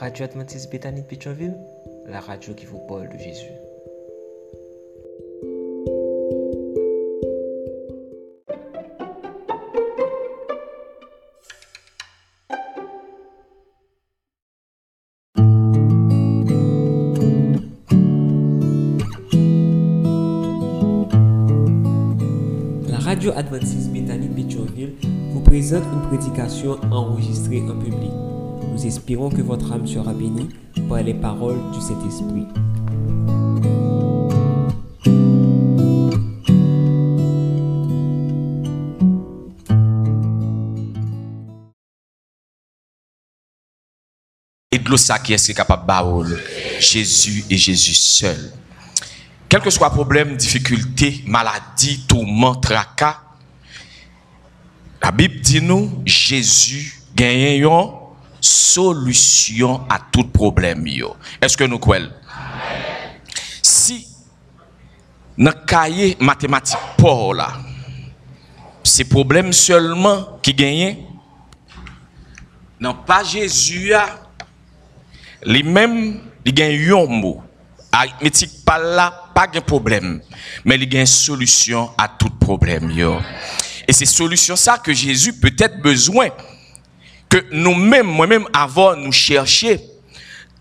Radio Adventiste Bethany de la radio qui vous parle de Jésus. La radio Adventiste Bethany de vous présente une prédication enregistrée en public. Nous espérons que votre âme sera bénie par les paroles du Saint-Esprit. Et de l'eau qui est capable de. Jésus et Jésus seul. Quel que soit problème, difficulté, maladie, tourment, tracas, la Bible dit nous, Jésus gagne solution à tout problème. Est-ce que nous croyons? Si, dans le cahier mathématique pour là, problème seulement qui gagne, non pas Jésus, lui-même, il gagne un mot. Arithmétique pas là, pas de problème. Mais il y a une solution à tout problème. yo. Et c'est solution ça que Jésus peut-être besoin que nous-mêmes, moi-même, avant nous chercher.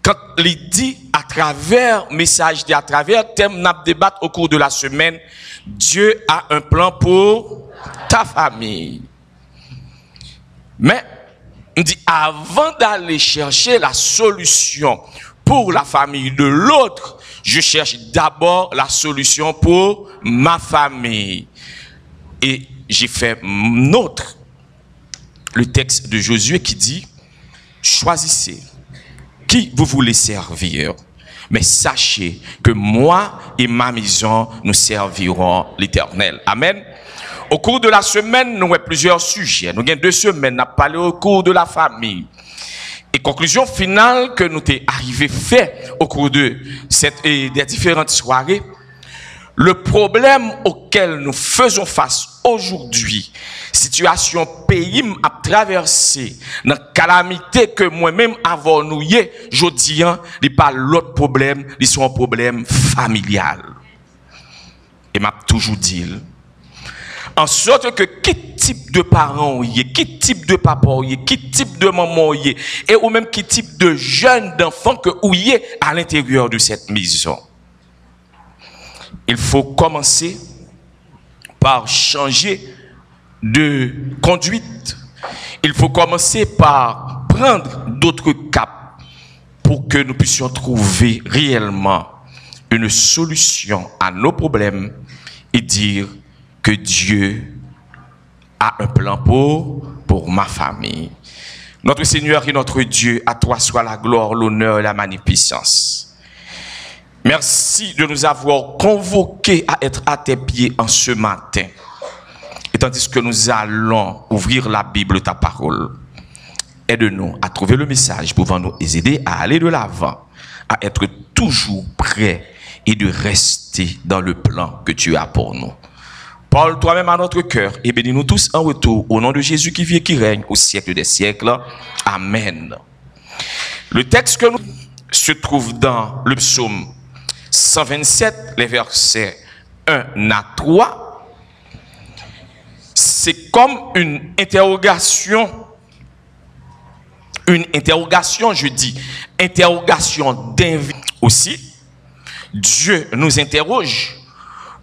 Quand il dit à travers message, à travers thème n'a au cours de la semaine, Dieu a un plan pour ta famille. Mais, on dit, avant d'aller chercher la solution pour la famille de l'autre, je cherche d'abord la solution pour ma famille. Et j'ai fait nôtre le texte de Josué qui dit, choisissez qui vous voulez servir, mais sachez que moi et ma maison, nous servirons l'éternel. Amen. Au cours de la semaine, nous avons plusieurs sujets. Nous avons deux semaines à parler au cours de la famille. Et conclusion finale que nous t'es arrivé fait au cours de cette, et des différentes soirées, le problème auquel nous faisons face aujourd'hui, situation pays à traverser, la calamité que moi-même avons nous je dis, il pas l'autre problème, sont un problème familial. Et m'a toujours dit, en sorte que qui type de parents qui type de papa qui type de maman est, et ou même qui type de jeune d'enfant que est à l'intérieur de cette maison. Il faut commencer par changer de conduite. Il faut commencer par prendre d'autres caps pour que nous puissions trouver réellement une solution à nos problèmes et dire que Dieu a un plan pour, ma famille. Notre Seigneur et notre Dieu, à toi soit la gloire, l'honneur et la magnificence. Merci de nous avoir convoqués à être à tes pieds en ce matin. Et tandis que nous allons ouvrir la Bible, ta parole, aide-nous à trouver le message pouvant nous aider à aller de l'avant, à être toujours prêts et de rester dans le plan que tu as pour nous. Parle toi-même à notre cœur et bénis-nous tous en retour au nom de Jésus qui vit et qui règne au siècle des siècles. Amen. Le texte que nous se trouve dans le psaume 127, les versets 1 à 3. C'est comme une interrogation. Une interrogation, je dis, interrogation d'invite aussi. Dieu nous interroge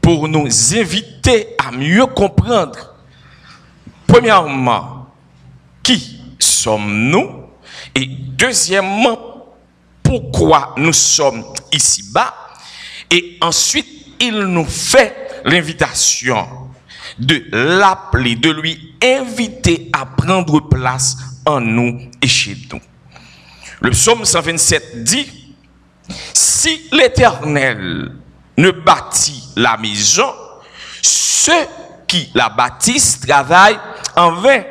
pour nous inviter à mieux comprendre, premièrement, qui sommes-nous? Et deuxièmement, pourquoi nous sommes ici-bas? Et ensuite il nous fait l'invitation de l'appeler, de lui inviter à prendre place en nous et chez nous. Le psaume 127 dit, si l'Éternel ne bâtit la maison, ceux qui la bâtissent travaillent en vain.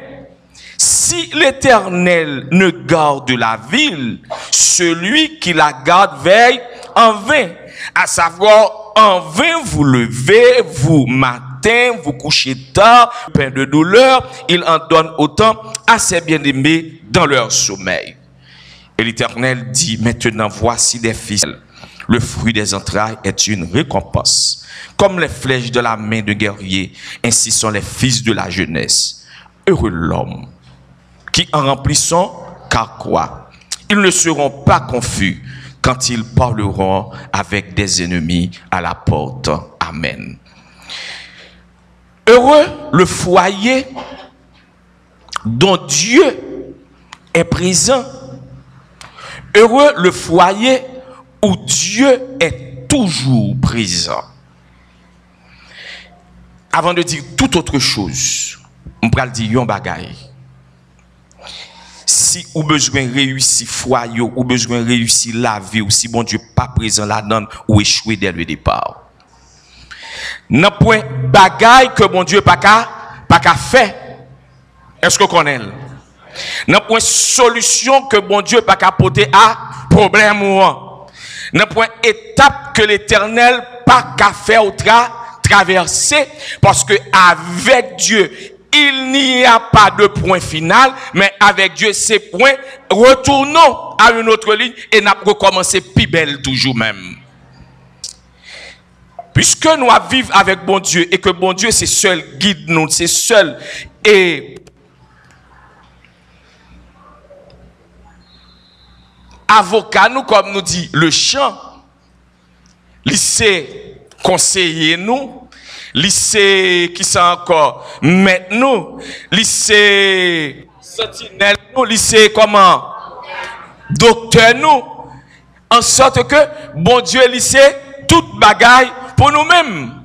Si l'Éternel ne garde la ville, celui qui la garde veille en vain. À savoir, en vain vous levez, vous matin, vous couchez tard, pain de douleur, il en donne autant à ses bien-aimés dans leur sommeil. Et l'Éternel dit, maintenant voici des fils. Le fruit des entrailles est une récompense. Comme les flèches de la main de guerrier, ainsi sont les fils de la jeunesse. Heureux l'homme qui en remplissant, car quoi? Ils ne seront pas confus quand ils parleront avec des ennemis à la porte. Amen. Heureux le foyer dont Dieu est présent. Heureux le foyer où Dieu est toujours présent. Avant de dire toute autre chose, on peut dire bagaille. Si ou besoin réussir foyer, ou besoin réussir la vie, ou si bon Dieu pas présent là-dedans, ou échouer dès le départ. N'a point bagaille que bon Dieu pas pas faire. Est-ce que connaît N'a point solution que bon Dieu pas qu'à porter à problème ou N'a point étape que l'Éternel pas qu'à faire ou traverser parce que avec Dieu il n'y a pas de point final, mais avec Dieu, c'est point. Retournons à une autre ligne et n'a recommencé plus belle toujours même. Puisque nous vivons avec bon Dieu et que bon Dieu, c'est seul guide nous, c'est seul et avocat nous, comme nous dit le chant, lycée conseiller nous, lycée qui sont encore? Maintenant, lycée sentinelle nous, lycée comment? Docteur nous, en sorte que bon Dieu lycée toute bagaille pour nous-mêmes.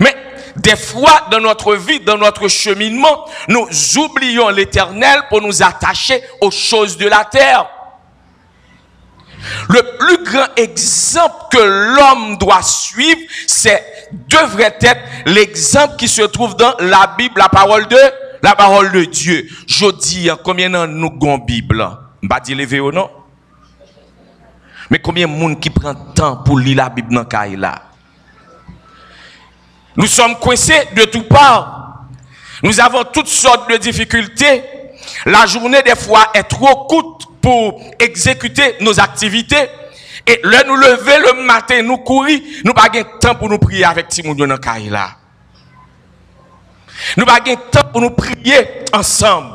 Mais des fois, dans notre vie, dans notre cheminement, nous oublions l'éternel pour nous attacher aux choses de la terre. Le plus grand exemple que l'homme doit suivre, c'est devrait être l'exemple qui se trouve dans la Bible, la parole de la parole de Dieu. Je dis hein, combien de nous avons Bible? Pas dire lever ou non? Mais combien de monde qui prend temps pour lire la Bible dans là? Nous sommes coincés de toutes parts. Nous avons toutes sortes de difficultés. La journée des fois est trop courte pour exécuter nos activités. Et là, nous lever le matin, nous courir, nous pas de temps pour nous prier avec Timoun dans là. Nous pas de temps pour nous prier ensemble.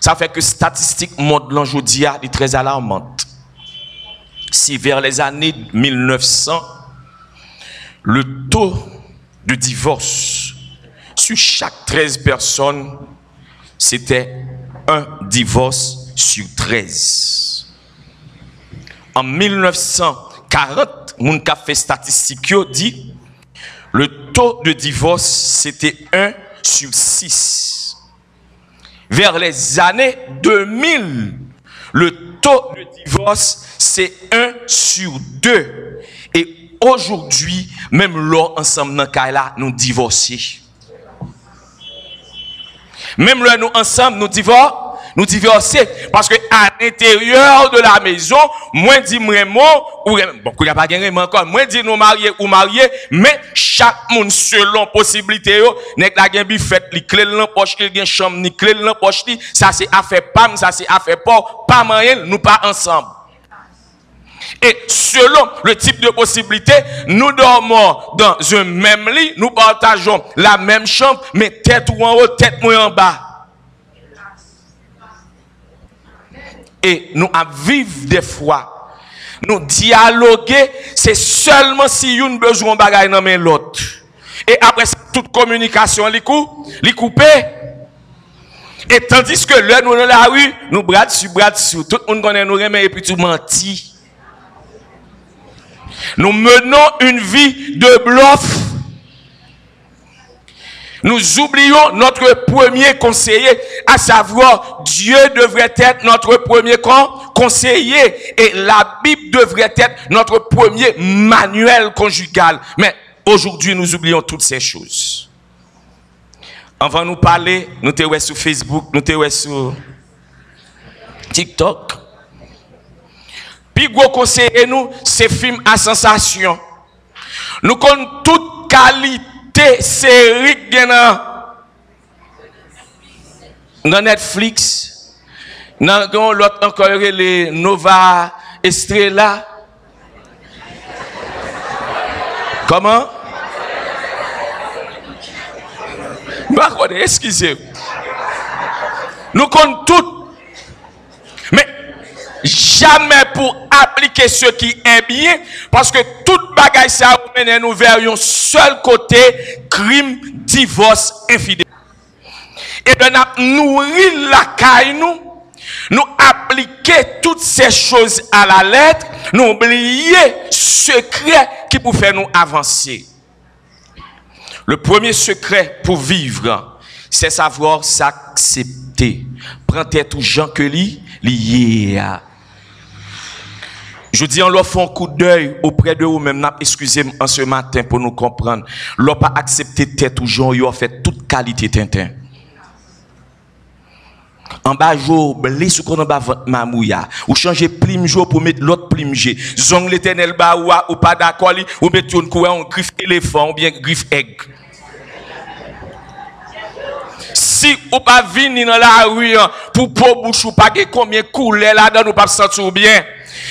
Ça fait que statistique monde l'aujourd'hui est très alarmante. Si vers les années 1900, le taux de divorce sur chaque 13 personnes, c'était un divorce sur 13. En 1940, mon café statistique dit le taux de divorce c'était 1 sur 6. Vers les années 2000, le taux de divorce c'est 1 sur 2. Et aujourd'hui, même là, ensemble dans là, nous divorçons. Même là, nous ensemble, nous divorçons nous divorcer parce que à l'intérieur de la maison, moins dit moi ou bon, qu'il n'y a pas gagné encore, moins dit nous mariés ou mariés, mais chaque monde selon possibilité nek la gen bi fait li clé dans poche, il gen chambre clé dans poche ça c'est affaire pam, ça c'est affaire pas, pas moyen, nous pas ensemble. Et selon le type de possibilité, nous dormons dans un même lit, nous partageons la même chambre, mais tête ou en haut, tête ou en bas. Et nous vivons des fois. Nous dialoguer, c'est seulement si une besoin bagaille dans l'autre. Et après toute communication, les les coupé. Et tandis que là, nous dans la rue, nous bras sur bras sur, tout le monde connaît nous remet et puis tout menti. Nous menons une vie de bluff nous oublions notre premier conseiller, à savoir Dieu devrait être notre premier conseiller et la Bible devrait être notre premier manuel conjugal. Mais aujourd'hui, nous oublions toutes ces choses. Avant de nous parler, nous sommes sur Facebook, nous sommes sur TikTok. Puis gros conseiller nous, c'est film à sensation. Nous connaissons toute qualité série dans Netflix Nan gen l'autre encore les Nova Estrella. Comment? Bah, excusez. Nous comptons tout. Mais jamais pour appliquer ce qui est bien, parce que toute bagaille ça mène nous vers seul côté, crime, divorce, infidèle. Et nous nourrir la caille, nous, nous appliquer toutes ces choses à la lettre, nous oublier secret qui faire nous avancer. Le premier secret pour vivre, c'est savoir s'accepter. Prends tête aux gens que li, lié Je dis en leur un coup d'œil auprès de vous-même, excusez-moi en ce matin pour nous comprendre. Leur pas accepté tête aux gens, ils ont fait toute qualité tintin. En bas jour blé sous en bas mamouya. Ou changer plim jour pour mettre l'autre plim G zong l'éternel ba ou pas d'accord ou mettre une courant en griffe éléphant ou bien griffe aigle. Si ou pas venir dans la rue hein, pour pour bouche ou pas combien couler là-dedans ou pas sentir bien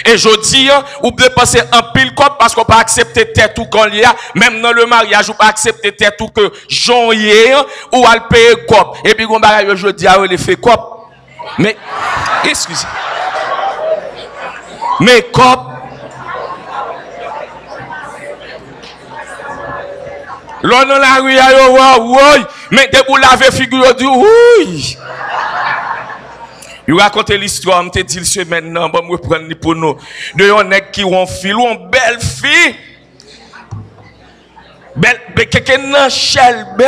et je dis, hein, ou peut passer un pile cop parce qu'on pas accepter tête quand il y a, même dans le mariage, ou pas accepter tête tout que j'en hein, ou payer cop. Et puis, on va je dis, ah, il fait cop. Mais, excusez. Mais comme L'on dans la rue, oui, mais dès que vous l'avez figure, dit oui. Il raconte l'histoire, te dis ce maintenant, je me prendre pour nous. De un nèg qui ont fille, ou une belle fille? Belle, quelqu'un nan chelbe.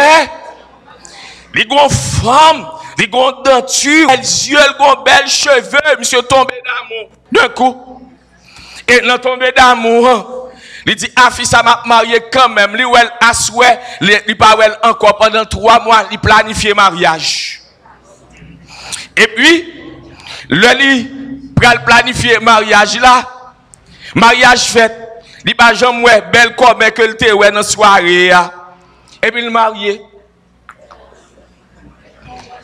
Grandes femmes. Il a une denture, belles yeux, il a belles cheveux, monsieur tombé d'amour. D'un coup. Et dans tombé d'amour, il dit, ah, fils, ça m'a marié quand même. Lui, elle a souhait, il pas encore pendant trois mois, il planifié mariage. Et puis, le lit, pour planifier mariage là, mariage fait, il pas jamais belle comme que le te dans la soirée. Et puis, il marié.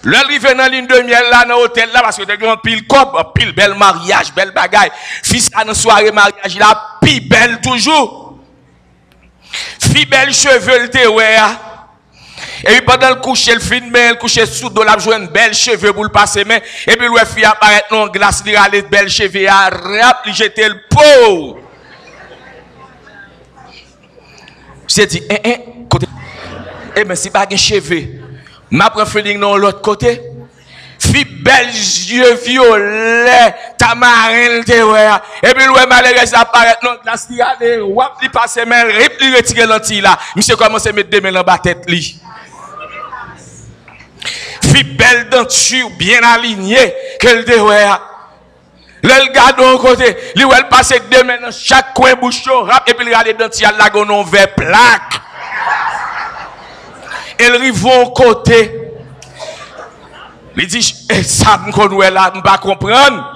Le arrivé dans ligne de miel là dans l'hôtel là parce que t'as un pile cop, pile bel mariage, belle bagaille. Fils à dans soirée mariage là, pi belle toujours. Fi belle cheveux le ouais. Hein. Et puis pendant le coucher, le mais le coucher sous de la une belle cheveux pour le passer mais et puis le fille apparaît dans glace, il les belles cheveux à rap, il le pot. J'ai dit, eh, eh, côté. Eh, mais c'est pas un cheveux. Ma préférée dans l'autre côté. Fi belle yeux violets, tamarin te ouais. Et puis ouais malheureux ça apparaît non glace qui a des wap li passe mais rip li retire l'anti là. Monsieur commence à mettre des mains dans la tête li. Belle denture bien alignée qu'elle te ouais. Le garde de côté, lui elle passe deux dans chaque coin bouchon et puis il regarde dentier là gon vert plaque. Elle arrive au côté. Il dit, eh, ça me là, comprendre.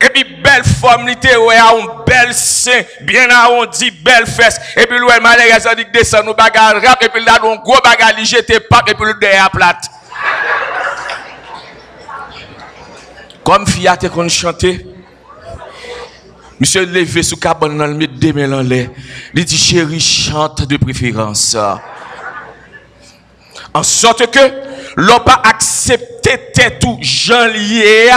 Et puis, belle forme, il ouais, un bel sein, bien arrondi, belle fesse. Et puis, ouais, malheureusement, il descend, nous bagarre rap, et puis là, un gros bagarre, il jette pas, et puis le derrière plate. Comme a qu'on chanter. Monsieur levé sous cabane dans le milieu de l'air. Il dit, chérie, chante de préférence en sorte que l'on pas accepté tête ou gens liés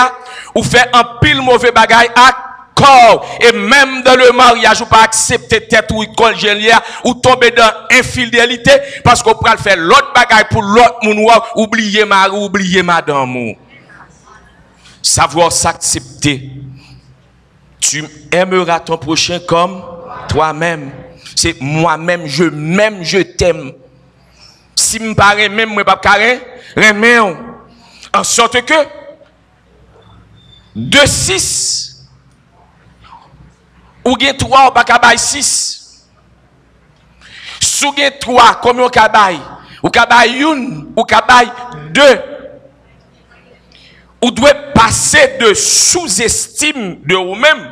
ou fait un pile mauvais bagaille à corps. Et même dans le mariage ou pas accepter tête ou lié ou tomber dans infidélité parce qu'on peut faire l'autre bagaille pour l'autre moun oublier mari oublier madame savoir s'accepter. Tu aimeras ton prochain comme toi-même. C'est moi-même je m'aime je t'aime. Si me paraît même moi pas carré, remets en sorte que de 6 ou gen 3 ou pas kabay 6 sou gen 3 combien ou kabay ou kabay 1 ou kabay 2 ou doit passer de sous-estime de vous-même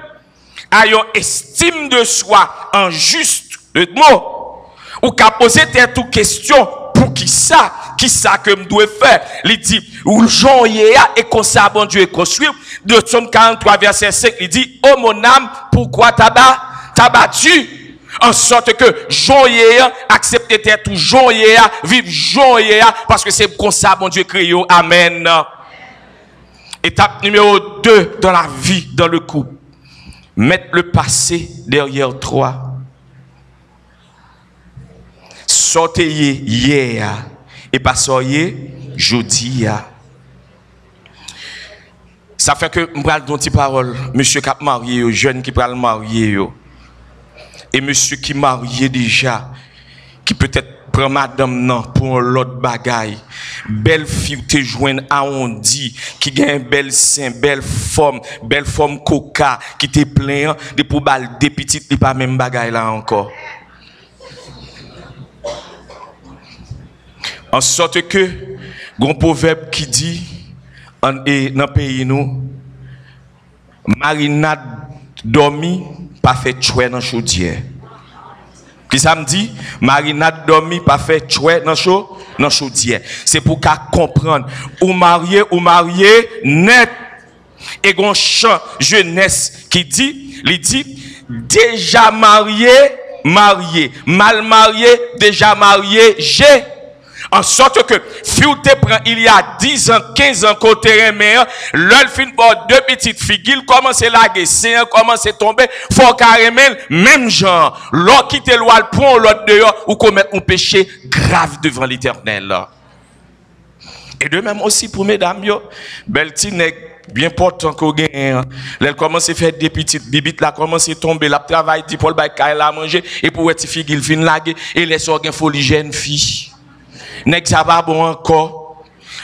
à une estime de soi en juste de mot. Ou qu'à poser toute question pour qui ça qui ça que me dois faire? Il dit, Jean et comme ça, bon Dieu est construit. De Somme 43, verset 5, il dit, oh mon âme, pourquoi t'as battu? En sorte que Jean accepte d'être Jean vive Jean parce que c'est comme ça, bon Dieu créé. Amen. Étape numéro 2 dans la vie, dans le couple. Mettre le passé derrière toi. Sortez hier et pas sortez jeudi. Ça fait que je parle d'une parole, monsieur qui a marié, jeune qui parle marié, et monsieur qui marié déjà, qui peut-être prend madame non pour l'autre bagaille. Belle fille te joindre à on dit qui gagne bel sein, belle forme, belle forme coca qui te plein de pour des petites pas même bagaille là encore. En sorte que, un proverbe qui dit, dans le pays nous, marinade dormi, pas fait chouette dans chaudière. Qui ça me dit? Marinade dormi, pas fait chouette dans chaud, dans chaudière. C'est pour qu'à comprendre, ou marié, ou marié, net. Et un chant jeunesse qui dit, il dit, déjà marié, marié, mal marié, déjà marié, j'ai. En sorte que, te prend il y a 10 ans, 15 ans, côté terrain l'œil fin pour deux petites il commence à laguer, c'est commence à tomber, faut carrément, même genre, l'autre qui te loin, le point, l'autre dehors, ou commettre un péché grave devant l'éternel. Et de même aussi pour mesdames, yo, belle bien portant qu'on gagne. Elle commence à faire des petites bibites, là commence à tomber, la travail, pour le bail, la manger, et pour être fille, il fin laguer, et les organes folie jeune fille n'est ça pas bon encore.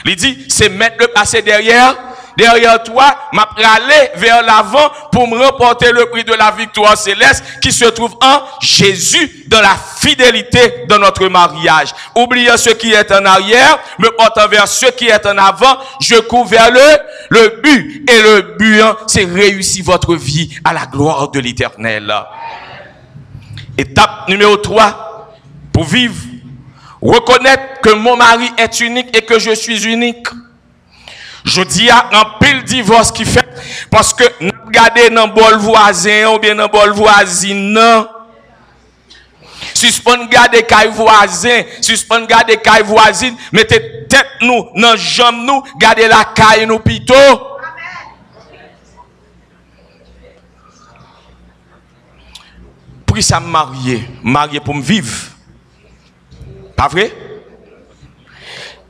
Il dit, c'est mettre le passé derrière, derrière toi, m'a aller vers l'avant pour me remporter le prix de la victoire céleste qui se trouve en Jésus dans la fidélité de notre mariage. Oubliez ce qui est en arrière, me portant vers ce qui est en avant, je cours vers le, le but. Et le but, c'est réussir votre vie à la gloire de l'éternel. Étape numéro 3, pour vivre reconnaître que mon mari est unique et que je suis unique. Je dis à un pile divorce qui fait parce que regardons dans bol voisin ou bien dans bol voisine. Suspend garder caille voisin, suspend garder caille voisine, mettez tête nous dans jambe nous, gardez la caille nous plutôt. Pour ça marier, marier pour me vivre. Pas vrai?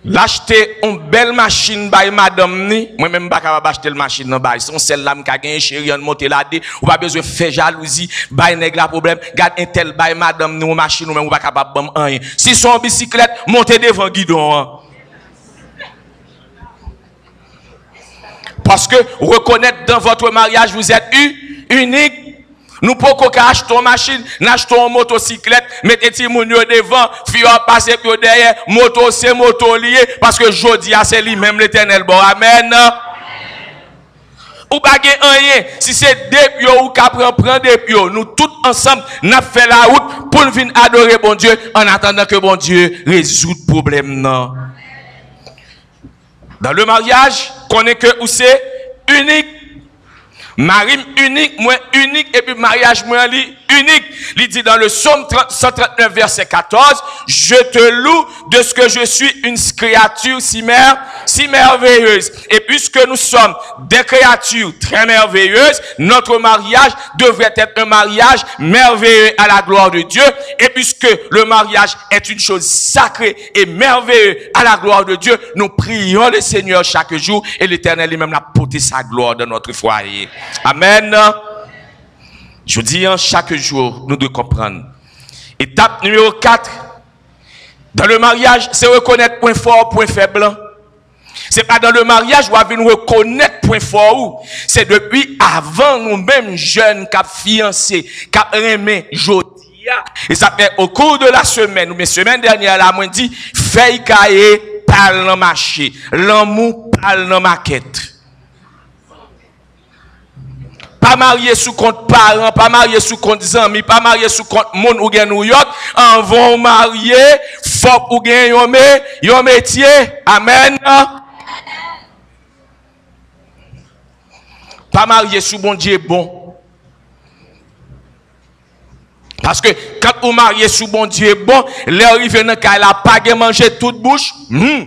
L'acheter une belle machine by madame ni, moi même pas capable acheter la machine non bail. Son celle là m'ka gagner chéri on monter là dedans ou pas besoin faire jalousie, bail nèg la problème, garde un tel bail madame ni ou machine ou même ou pas capable bam rien. Si son bicyclette, montez devant guidon. Hein. Parce que reconnaître dans votre mariage vous êtes unique nous pouvons acheter une machine, acheter une motocyclette, mettre des moun devant, fille passer derrière, moto c'est moto lié, parce que jodi c'est lui même l'éternel bon. Amen. Ou pas rien, si c'est des pions ou prendre des pions, nous tous ensemble, nous fait la route pour venir adorer bon Dieu, en attendant que bon Dieu résout le problème. Non. Dans le mariage, connaît que où c'est unique Marie unique, moi unique, et puis mariage moi unique. Il dit dans le psaume 139, verset 14, je te loue de ce que je suis une créature si, mer, si merveilleuse. Et puisque nous sommes des créatures très merveilleuses, notre mariage devrait être un mariage merveilleux à la gloire de Dieu. Et puisque le mariage est une chose sacrée et merveilleuse à la gloire de Dieu, nous prions le Seigneur chaque jour et l'éternel lui-même a porté sa gloire dans notre foyer. Amen. Je dis, hein, chaque jour, nous devons comprendre. Étape numéro 4. Dans le mariage, c'est reconnaître point fort, point faible. C'est pas dans le mariage où on reconnaître point fort. C'est depuis avant nous-mêmes jeunes, cap fiancés, cap aimé, jodia. Et ça fait au cours de la semaine, ou bien semaine dernière, là, moi dit, feuille cahier, parle dans marché. L'amour parle dans maquette pas marié sous compte parents, pas marié sous compte amis, pas marié sous compte monde ou New York, en vont marier faut ou gagner yon, yon métier. Amen. Pas marié sous bon Dieu bon. Parce que quand vous mariez sous bon Dieu bon, l'arrivée dans cas la pas gen manger toute bouche. hmm.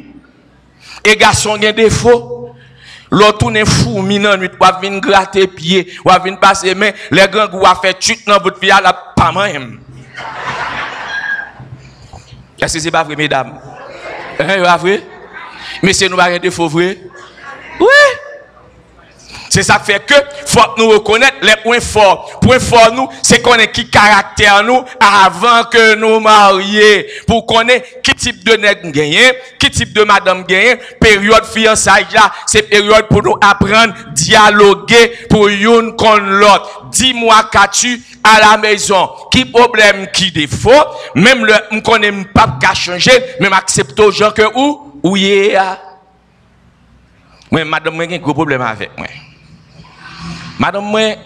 Et garçon gen défaut. L'autre tourne fou, minan nuit, ou vin gratter pied, ou vin passer main, les grands ou fait chute dans votre vie, la pas même. Est-ce que c'est pas vrai, mesdames? Hein, c'est vrai? Mais c'est nous pas défaut vrai? Oui. C'est ça fait que faut nous reconnaître les points forts. Point fort nous, c'est connaître qui caractère nous avant que nous marions. Pour connaître qui type de nègre gagné, qui type de madame gagné, période fiançailles là, c'est période pour nous apprendre, dialoguer pour une contre l'autre. Dis-moi qu'as-tu à la maison? Qui problème, qui défaut? Même le, on connaît pas qu'à changer, même accepter aux gens que où? Où y est? Moi, madame, j'ai un gros problème avec moi. Madame mwen,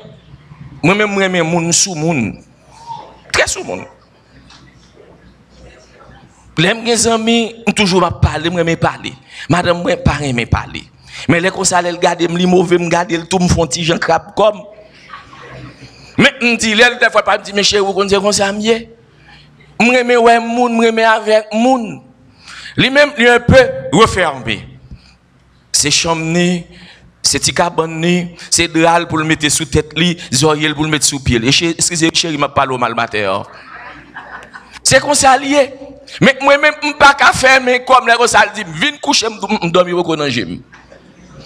mwen mwen mwen mwen moun sou moun. Tre sou moun. Plem gen zami, mwen toujou mwen pale, mwen mwen pale. Madame mwen pare mwen pale. Men lè kon sa lè l gade m li mouve m gade l tou m fonti jen krap kom. Men m di lè l te fwa pa m di me chè ou kon se kon se amye. M reme wè moun, m reme avèk moun. Li mèm li un peu refermbe. Se chomne, c'est petit cabane c'est drap pour le mettre sous tête li, zoyel pour le mettre sous pied. Excusez chéri m'a parlé au mal matin. C'est comme ça lié. Mais moi-même, je ne pas qu'à faire, mais comme les ça dit, viens coucher, je dormir au dans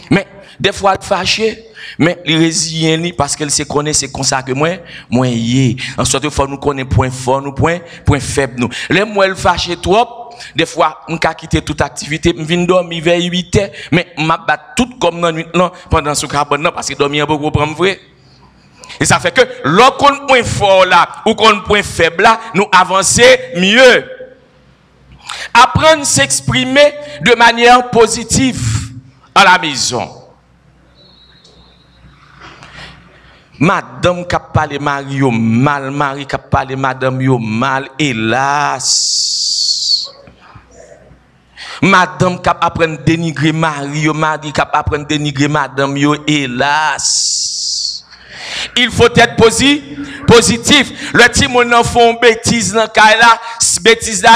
Mais des fois, fâché, mais il résilient parce qu'elle se connaît, c'est comme ça que moi, moi, y En sorte, faut nous connaître point fort, nous, point, point faible, nous. Les moi, elle fâché trop, des fois, vais quitter toute activité, je viens dormir vers 8 heures, mais je bat tout comme dans nuit, pendant ce cabane, parce que dormir beaucoup, pour vrai. Et ça fait que lorsqu'on point fort là ou qu'on point faible là, nous avancer mieux. Apprendre à s'exprimer de manière positive à la maison. Madame qui a parlé mari yo mal, mari qui a parlé madame yo mal, hélas. Madame qui a apprendre dénigrer mari yo, mari qui a apprendre dénigrer madame yo, hélas. Il faut être posi positif. Le petit nan font bêtise dans là, bêtise là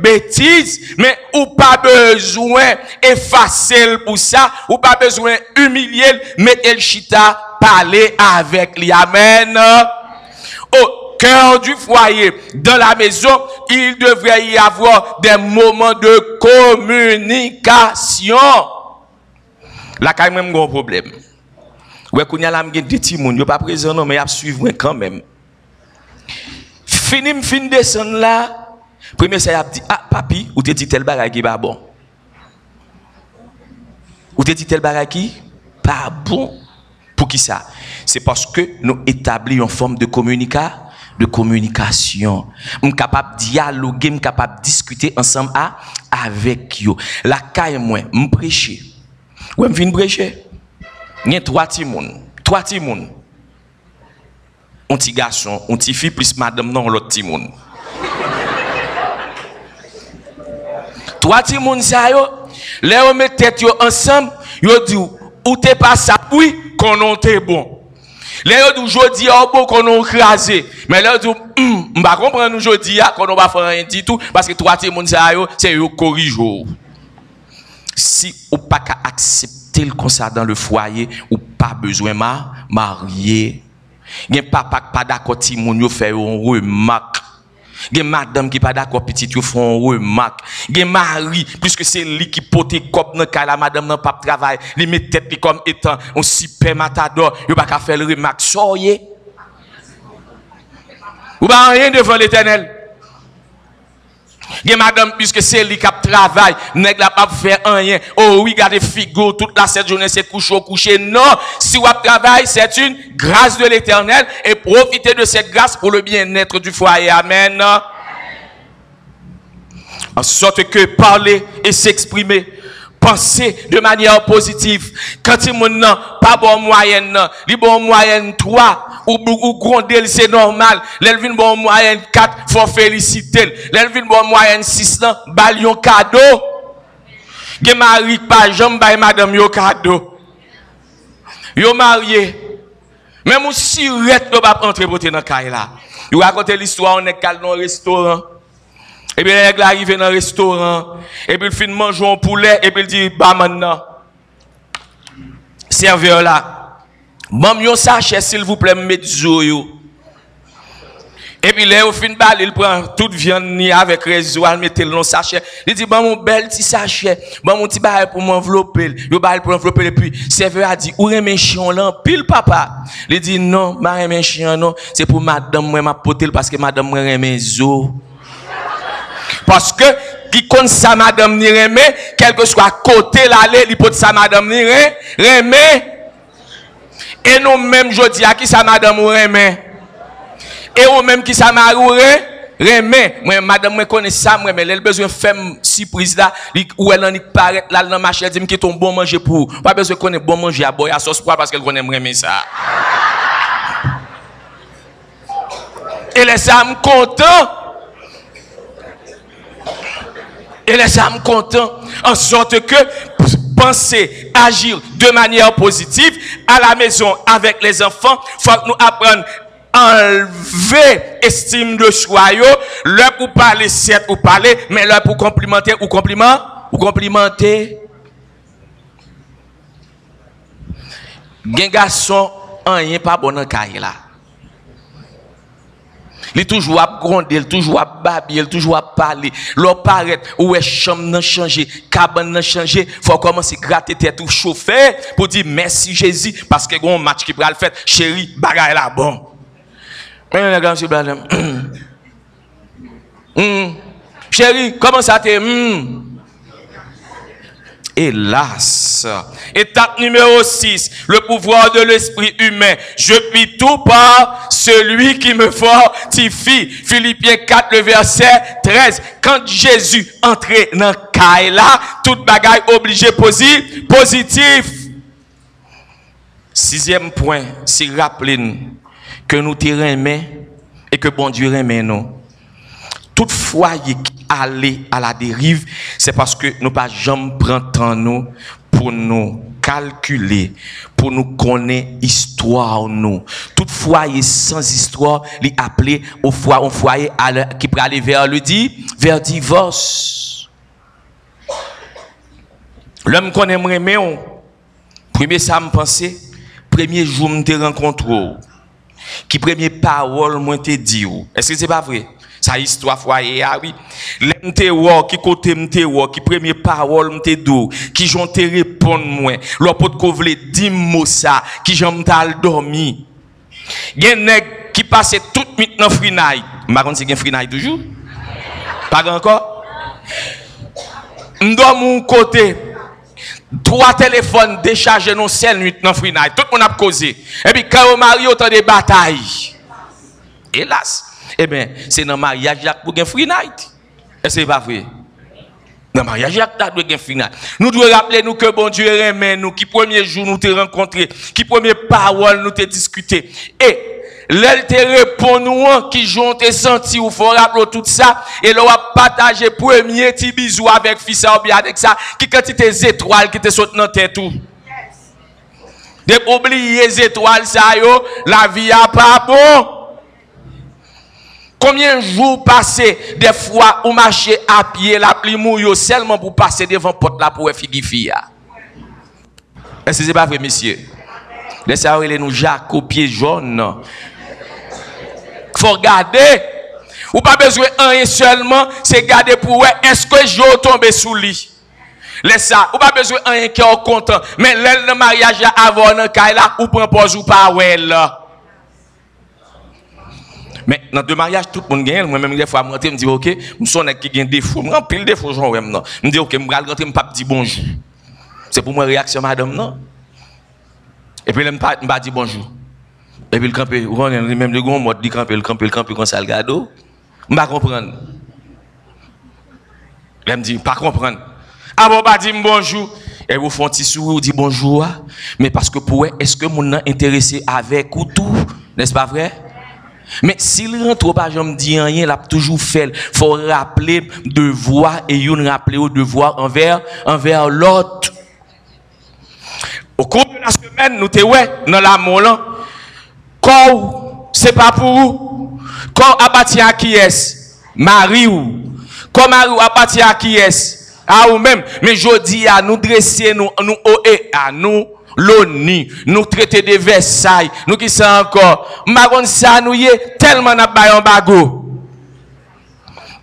bêtise, mais ou pas besoin effacer pour ça, ou pas besoin humilier, mettre le chita parler avec lui. Amen. Cœur du foyer, dans la maison, il devrait y avoir des moments de communication. Là, quand même, un problème. Ouais, qu'on y a là, des petits moun, pas présent non, mais y a suivre quand même. Fini fin descendre là, premier y a dit ah papi, ou te dit tel bagay qui pas bon? Ou te dit tel bagay qui pas bon? Pour qui ça? C'est parce que nous établissons une forme de communication de communication. Je suis capable de dialoguer, je suis capable de discuter ensemble avec vous. La caille, moi, je prêcher. Ouais, je viens prêcher? Il y a trois petits. Trois petits. Un petit garçon, un petit fille, plus madame, non, l'autre petit moun. Trois petits moun, ça yo. Les met tête ensemble, yo dit, ou t'es pas ça, oui, qu'on on t'est bon. Les dit, jodi, oh bon, qu'on on crasé. Mais là, dit, hum, m'ba comprendre aujourd'hui, qu'on on va faire rien du tout, parce que petits moun, ça yo, c'est yo corrige. Si ou pas qu'à accepter le concert dans le foyer, ou pas besoin de marier. Gen papa qui pas d'accord ti moun yo fait remarque. Gen madame qui pas d'accord petit yo font remarque. Gen mari puisque c'est lui qui pote cop dans la madame nan pas travail, li met tête comme étant un super matador, yo pas qu'à faire remarque soyez. Ou pas rien devant l'éternel. Gen madame, puisque c'est lui qui travaille, nèg la pas faire rien. Oh oui, regardez figo, toute la cette journée c'est coucher au coucher. Non, si vous travaille, c'est une grâce de l'éternel et profitez de cette grâce pour le bien-être du foyer. Amen. En sorte que parler et s'exprimer penser de manière positive. Quand il n'a pas bon moyenne, il bon moyenne 3 ou, ou gronder, c'est normal. L'elvin bon moyenne 4, faut féliciter. L'elvin bon moyenne 6, balion cadeau. Gen mari pas jambe bay madame yo cadeau. Yo marié. Même si ret yo pas entrer pour dans caille là. Yo raconte l'histoire on est calme dans restaurant. Et puis, il arrive dans le restaurant, et puis il finit manger un poulet, et puis il dit, bah maintenant, serveur là, bon, yon sachet, s'il vous plaît, mettez yo. Et puis là, au fin de il prend toute viande avec réseau, il met le sachet. Il dit, bon, mon bel petit sachet, bon, mon petit bail pour m'envelopper. Il bail pour m'envelopper. Et puis, serveur a dit, où est mes chiens là? Pile papa. Il dit, non, ma mes chien non, c'est pour madame, moi, ma potel, parce que madame, moi, mes os. Parce que, qui compte sa madame ni remé, quel que soit côté l'aller, peut sa madame ni remé. Et nous même je dis à qui sa madame ou remé. Et ou même qui sa marou remé. Moi, madame, moi connais ça, moi, mais elle a besoin de faire surprise là, où elle en paraît là dans ma chair, dit qui ton bon manger pour. Pas besoin de connaître bon manger à boire à sauce parce qu'elle connaît remé ça. Et les âmes content et les âmes contents, en sorte que penser, agir de manière positive à la maison avec les enfants, faut que nous apprenions enlever estime de soi, là pour parler, certes ou parler, mais là pour complimenter ou compliment, ou complimenter. Gen garçon, rien pas bon dans là. Il toujours à gronder, il toujours à babiller, il toujours à parler. L'on paraît, où est chambre n'a changé, cabane n'a changé. Faut commencer à gratter tête ou chauffer pour dire merci Jésus parce que un match qui prend le fait, chérie, bagaille là bon. Chérie, comment ça t'est? Hum. Hélas. Étape numéro 6, le pouvoir de l'esprit humain. Je puis tout par celui qui me fortifie. Philippiens 4, le verset 13. Quand Jésus entrait dans Kaila, toute bagaille obligée positif. Sixième point, c'est rappeler que nous et que bon Dieu remet nous. Toutefois, aller à la dérive, c'est parce que nous pas jamais prendre temps nous pour nous calculer, pour nous connaître histoire nous. Tout foyer sans histoire, les appeler au foyer, un foyer qui peut aller vers le dit, vers divorce. L'homme qu'on aimerait mais on, premier ça me pensait, premier jour me rencontré, qui premier parole moi te dit, est-ce que c'est pas vrai? Sa histoire foyer ah oui. L'mte qui côté m'te wo qui premier parole m'te dou qui j'ont te répondre moi l'opot ko vle di mots ça qui j'ont t'al dormi. Gen nèg qui passe toute nuit dans frinaille m'a kon c'est gen frinaille toujours pas encore m'dorm mon côté trois téléphones déchargés non seule nuit dans frinaille tout le monde a causé et puis quand on marie autant de batailles hélas eh bien, c'est dans le mariage pour gagner free night. Est-ce que c'est pas vrai? Dans le mariage, pour gagner free night. Nous devons rappeler nous que bon Dieu aime nous, qui premier jour nous t'ai rencontré, qui premier parole nous t'ai discuté. Et, L'elle te répond nous, qui j'ont te senti, ou faut rappeler tout ça, et l'on va partager premier petit bisou avec fils ou bien avec ça, qui quand tes étoiles qui te sautent dans tête tout. De oublier les étoiles ça yo, la vie a pas bon. Combien de jours passés, des fois, ou marcher à pied, la pluie mouille, seulement pour passer devant porte là pour figuer Est-ce que c'est pas vrai, monsieur? Laissez nous Jacques au pied jaune. Faut regarder. Ou pas besoin un seulement, c'est garder pour est-ce que je tombe sous lit? Laisse ça, ou pas besoin un qui est content. Mais l'aile de mariage avant, ou prend pause ou pas, ouais, là. Mais dans deux mariages, tout le monde gagne. Moi-même, des fois, je me dis, OK, je suis un qui gagne des. Je remplis des défauts, je me dis, OK, je vais rentrer, je ne dire bonjour. C'est pour moi réaction, madame, non? Et puis, je ne pas dire bonjour. Et puis, le camp, même le grand dit le le camp, comme ça, le gado. Je ne comprendre. Je me dis, pas comprendre. Avant pas dire bonjour, et vous font petit sourire, dit bonjour, ah. mais parce que pour est-ce que mon intéressé avec ou tout, n'est-ce pas vrai? Mais s'il rentre pas, je me dis rien, il a toujours fait. faut rappeler devoir et il rappeler au devoir envers, envers l'autre. Au cours de la semaine, nous te ouais, dans la là, quand c'est pas pour vous, quand appartient à qui est Marie ou, quand Marie appartient à qui est à ou même, mais je dis à nous dresser, nous, nous, à nous, l'ONU, nous traiter de Versailles, nous qui sommes encore, marron ça nous y est tellement n'a pas bago.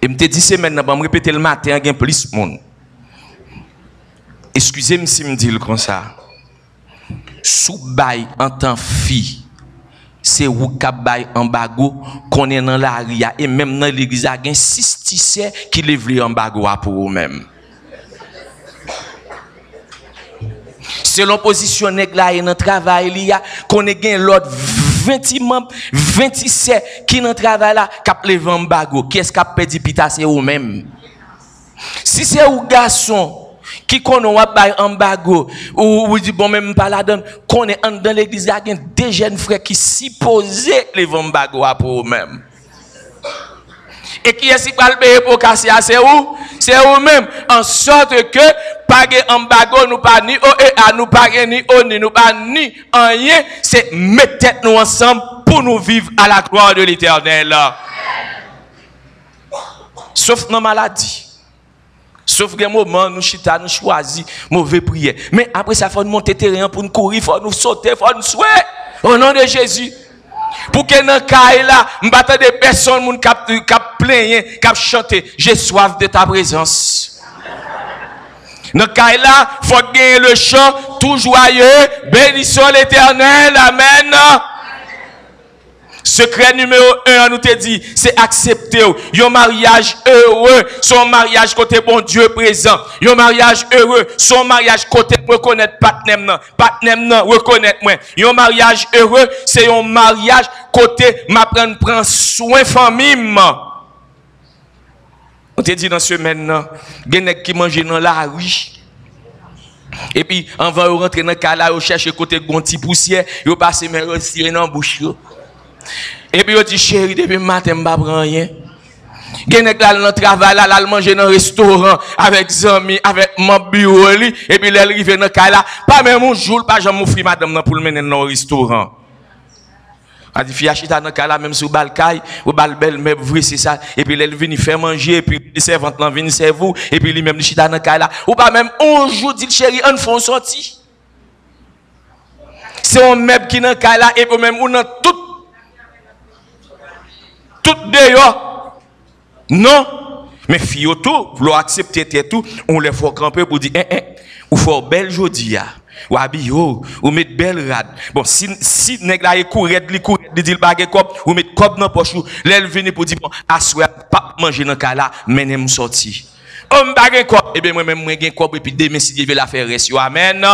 Et me dit semaine n'a pas me répéter le matin, a plus monde. Excusez-moi si me dit comme ça. Sous bail en tant fille, c'est où bail en bago qu'on est dans la ria et même dans l'église a six qui lèvent en bago pour eux-mêmes. Selon posisyon neg la e nan travay li ya, konen gen lot 20 memb, 27 ki nan travay la, kap levan bago. Kyes kap pedi pita se ou menm. Si se ou gason, ki konon wap bay an bago, ou ou di bon menm paladon, konen an dan l'eglise la gen de jen fre ki si pose levan bago wap ou menm. Et qui est-ce qui va le payer pour casser c'est où? C'est eux-mêmes en sorte que pas embargo, nous pas ni OEA, nous pas ni ONU, nous pas ni rien, c'est mettre nous ensemble pour nous vivre à la gloire de l'éternel. Sauf nos maladies. Sauf que moment, nous chita, nous choisi mauvais prière. Mais après ça, il faut nous monter terrain pour nous courir, il faut nous sauter, il faut nous souhaiter. Au nom de Jésus. Pour que dans le cas là, m'batte des personnes qui plaignent, qui chanter, j'ai soif de ta présence. Dans cas-là, il faut gagner le chant tout joyeux. Bénissons l'éternel. Amen. Secret numéro un, nous te dit, c'est accepter un mariage heureux, son mariage côté bon Dieu présent. Un mariage heureux, son mariage côté reconnaître patnem nan, patnem nan reconnaître moi. Un mariage heureux, c'est un mariage côté m'a prendre soin famille. On te dit dans semaine, y a qui mange dans la rue. Et puis, on va rentrer dans le cas là, on cherche côté de petit poussière, on passe mes retirer dans la bouche. Et puis, on dit, chérie, depuis le matin, je ne prends rien. Gen là dans le travail là, là manger dans un restaurant avec amis, avec mon bureau et puis elle arrive dans le cas là, pas même un jour pas jamais m'offrir madame pour le mener dans le restaurant. A dit, fille achita dans cas là, même sur balcaille, ou bal belle, mais vrai, c'est ça. Et puis, elle vient faire manger, et puis, les servantes là viennent servir, et puis, lui-même, il chita dans cas là. Ou pas même, un jour, dit, chéri, on font sorti. C'est un meuble qui dans cas là, et puis, même, on a tout, tout dehors. Non. Mais, fille, tout, vous accepter tout, on les faut camper pour dire, eh, eh, ou faut belle jodia ou habillé ou mettre belle rade. Bon si si nèg la courir li courir li dit bagay cop ou mettre cop dans poche l'elle vient pour dire bon assoir pas manger dans cas là mais me sorti on bagay cop et bien moi même moi gain cop et puis demain si Dieu veut la faire reste amen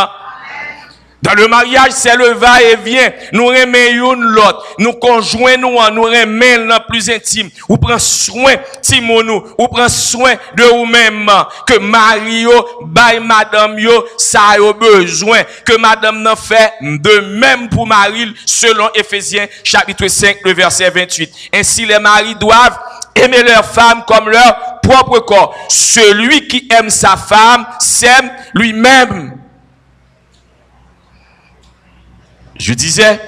dans le mariage, c'est le va-et-vient. Nous remettons l'autre. Nous conjoignons, nous remettons le plus intime. Ou prend soin, Timonou. Ou prend soin de vous-même. Que Mario, baille madame yo, ça a besoin. Que madame n'en fait de même pour Marie, selon Ephésiens, chapitre 5, le verset 28. Ainsi, les maris doivent aimer leur femme comme leur propre corps. Celui qui aime sa femme s'aime lui-même. Je disais,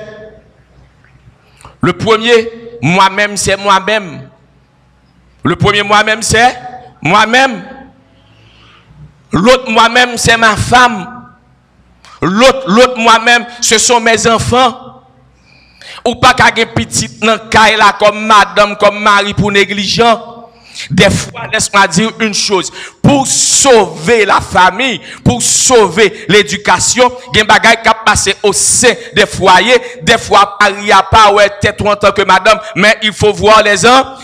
le premier, moi-même, c'est moi-même. Le premier moi-même, c'est moi-même. L'autre moi-même, c'est ma femme. L'autre, l'autre moi-même, ce sont mes enfants. Ou pas qu'à petite dans là comme madame, comme mari pour négligent. Des fois, laisse-moi dire une chose. Pour sauver la famille, pour sauver l'éducation, il y a des qui passé au sein des foyers. Des fois, il n'y a pas ouais, tête en tant que madame, mais il faut voir les,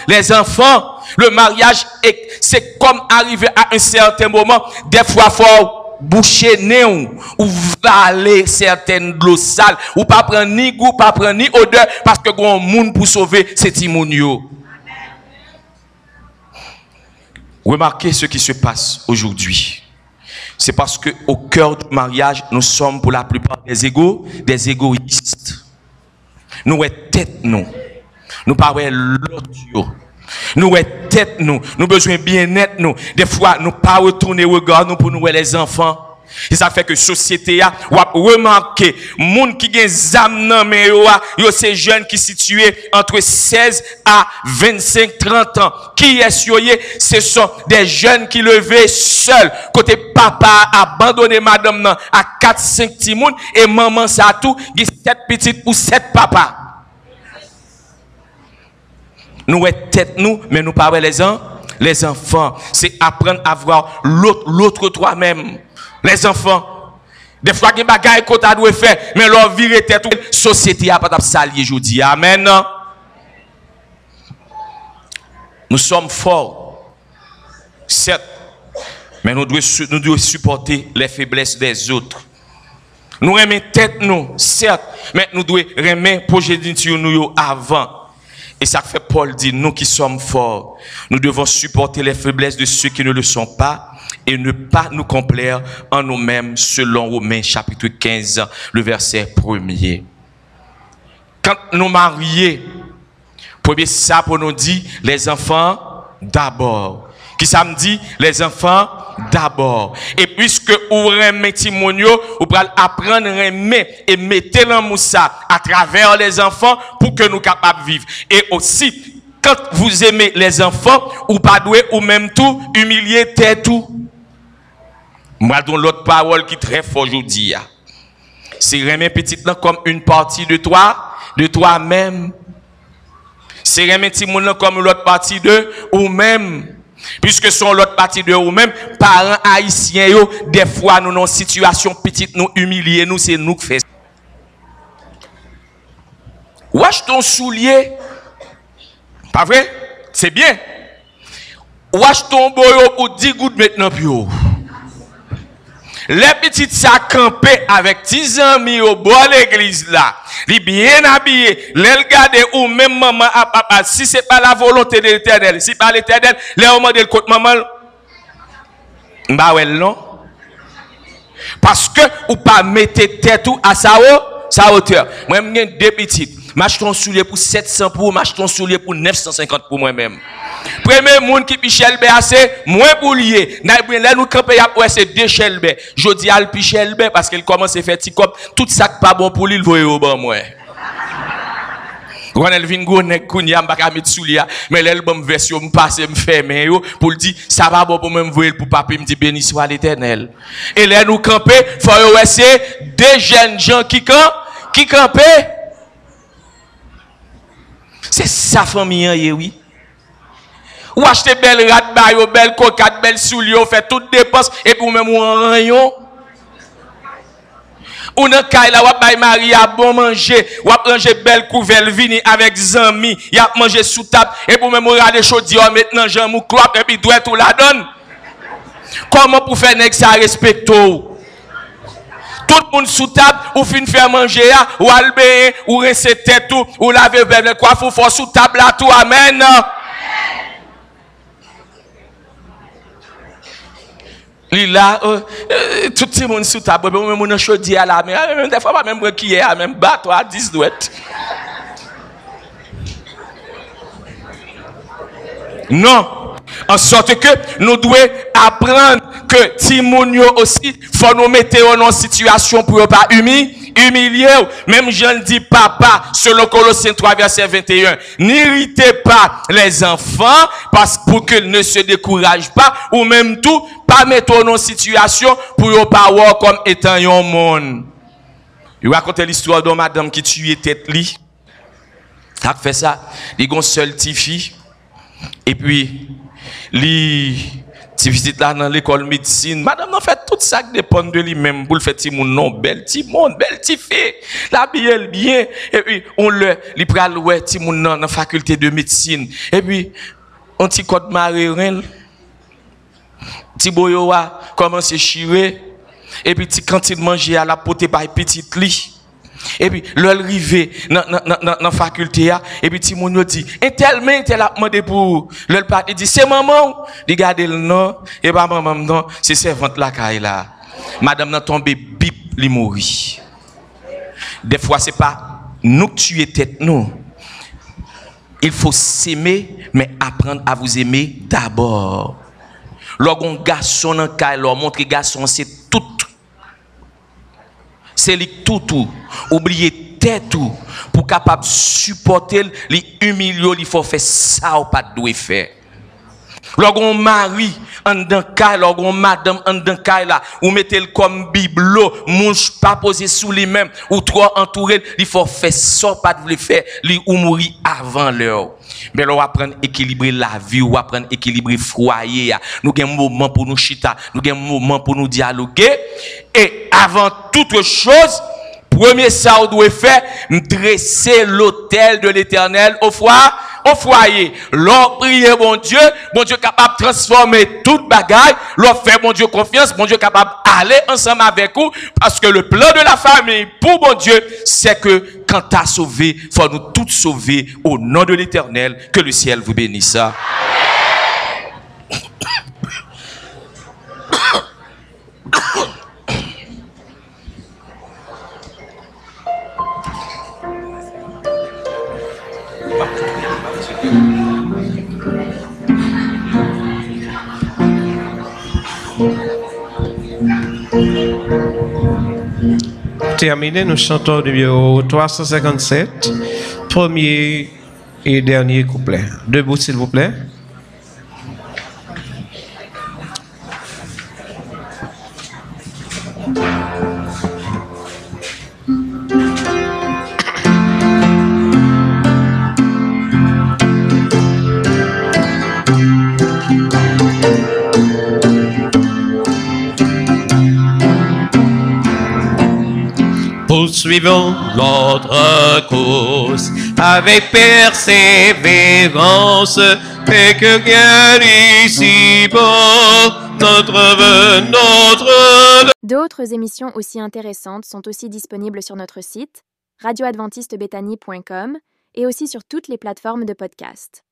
les enfants. Le mariage, c'est comme arriver à un certain moment. Des fois, faut boucher néon ou valer certaines l'eau ou pas prendre ni goût, pas prendre ni odeur parce que grand monde pour sauver ces timonio. Remarquez ce qui se passe aujourd'hui. c'est parce que au cœur du mariage, nous sommes pour la plupart des égaux, des égoïstes. Nous sommes tête nous. Nous parlons l'autre. Nous sommes tête nous. Nous besoin bien-être nous. Des fois, nous pas retourner regard nous pour nous les enfants. Et ça fait que société a remarqué monde qui gen zam nan men yo a, yo ces jeunes qui situés entre 16 à 25 30 ans. Qui est ce Ce sont des jeunes qui levaient seuls côté papa abandonné madame nan à 4 5 timoun et maman ça tout, qui 7 petites ou 7 papa. Nous est tête nous mais nous pas les enfants. Les enfants, c'est apprendre à voir l'autre l'autre toi-même. Les enfants, des fois, il y a des choses qu'on doit faire, mais leur vie était tout. La société n'a pas sali aujourd'hui. Amen. Nous sommes forts, certes, mais nous devons, nous devons supporter les faiblesses des autres. Nous remettons tête, nous, certes, mais nous devons remettre progéniture nous avant. Et ça fait Paul dit, nous qui sommes forts, nous devons supporter les faiblesses de ceux qui ne le sont pas et ne pas nous complaire en nous-mêmes selon Romains chapitre 15, le verset premier. Quand nous marions, premier ça pour nous dire les enfants d'abord. Qui ça me dit? Les enfants d'abord. Et puisque vous remettez Timonio, vous pouvez apprendre à aimer et mettre l'amour ça à travers les enfants pour que nous capables de vivre. Et aussi, quand vous aimez les enfants, ou pas doué ou même tout, humilier tête tout. Moi, l'autre parole qui est très fort aujourd'hui. C'est remettre petit comme une partie de toi, de toi-même. C'est remettre petit comme l'autre partie de ou même. Puisque sont l'autre partie de ou même, parents haïtiens, yo, des fois nous dans situation petite, nous humilier, nous, c'est nous qui faisons. Wesh ton soulier. Pas vrai? C'est bien. Wesh ton boyo pour 10 gouttes maintenant, puis les petites ça campé avec 10 amis au de l'église là. Les bien habillés, les regarder ou même maman à papa. Si c'est pas la volonté de l'éternel, si pas l'éternel, les hommes de côté maman. Bah ouais, non. Parce que ou pas mettez tête à sa hauteur. Moi, j'ai deux petites. M'achète un soulier pour 700 pour, m'achète un soulier pour 950 pour moi-même. Premier monde qui pichel bé assez, moins pour lier. Là, nous camper ouais, c'est deux chelbe. Jodi al pichel parce qu'il commence à faire comme tout ça pas bon pour lui, il voye au bon moi. Quand elle vient nek kounya m'baka mettre soulier, mais l'album version m'passe m'ferme yo pour le dire ça va bon pour même voyer pour papa me dit béni soit l'Éternel. Et là nous camper, faut ouais c'est deux jeunes gens qui camp qui camper c'est sa famille, oui. Ou acheter belle rat belle coquette, belle soulier, fait toutes dépenses, et puis même ou en rayon. Ou nan kay la wap bay mari a bon manger, wap manger belle couvel vini avec zami, y manger sous table, et pour même rade chaudier, maintenant j'en mou clop, et puis doit tout la donne. Comment pour faire nèg ça respecte tout le monde sous table, ou fin faire manger, ou albe, ou rincer tête, ou laver le coiffe, ou faire sous table là tout, amen. Lila, euh, euh, tout le monde sous table, même mon chaudier à la main, des fois pas même qui est, même bateau à 10 douettes. Non. En sorte que nous devons apprendre que Timonio aussi, faut nous mettre en situation pour ne pas humilier. Même je ne dis papa, selon Colossiens 3, verset 21. N'irritez pas les enfants parce pour qu'ils ne se découragent pas ou même tout, pas mettre en situation pour ne pas voir comme étant un monde. Il raconte l'histoire de madame qui tuait tête li. Ça fait ça? Il a une seule petite fille. Et puis, li ti visite là dans l'école médecine. Madame n'a fait tout ça qui dépend de lui-même pour le faire non belle petit monde belle petit fille la bien bien. Et puis on le li pral ouais petit monde dans la faculté de médecine. Et puis on petit code marin petit boyo a commencé chirer. Et puis petit cantine manger à la pote par petite lit Et puis, l'arrivée dans la faculté, et puis, Timon dit, et tellement, il a demandé pour, le il dit, c'est maman, regardez le nom, et pas maman, non, c'est servante là, là. Madame n'a tombé, bip, li mourit. Des fois, c'est pas nous tuer tête, nous. Il faut s'aimer, mais apprendre à vous aimer d'abord. Lorsqu'on garçon dans le montre garçon, c'est tout. C'est tout, tout. Oubliez tête tout. Pour capable supporter, les humilier, il faut faire ça ou pas de faire. Lorsqu'on mari, en d'un cas, lorsqu'on madame, en d'un cas là, ou mettez le comme bibelot, mouche pas posé sous les mêmes, ou trop entouré, il faut faire ça, pas de le faire, lui ou mourir avant l'heure. Mais là, on apprendre à équilibrer la vie, on apprendre à équilibrer foyer. Nous avons un moment pour nous chita, nous avons un moment pour nous dialoguer. Et avant toute chose, premier ça, on doit faire, dresser l'autel de l'éternel au foie au foyer. L'on prier mon Dieu, mon Dieu capable de transformer toute bagaille. L'on fait mon Dieu confiance, mon Dieu capable d'aller ensemble avec vous. Parce que le plan de la famille pour mon Dieu, c'est que quand tu as sauvé, faut nous tous sauver au nom de l'éternel. Que le ciel vous bénisse. Terminé, nous chantons le numéro 357, premier et dernier couplet. Debout, s'il vous plaît. Poursuivons notre avec persévérance et que rien ici notre notre. D'autres émissions aussi intéressantes sont aussi disponibles sur notre site radioadventistebethany.com et aussi sur toutes les plateformes de podcast.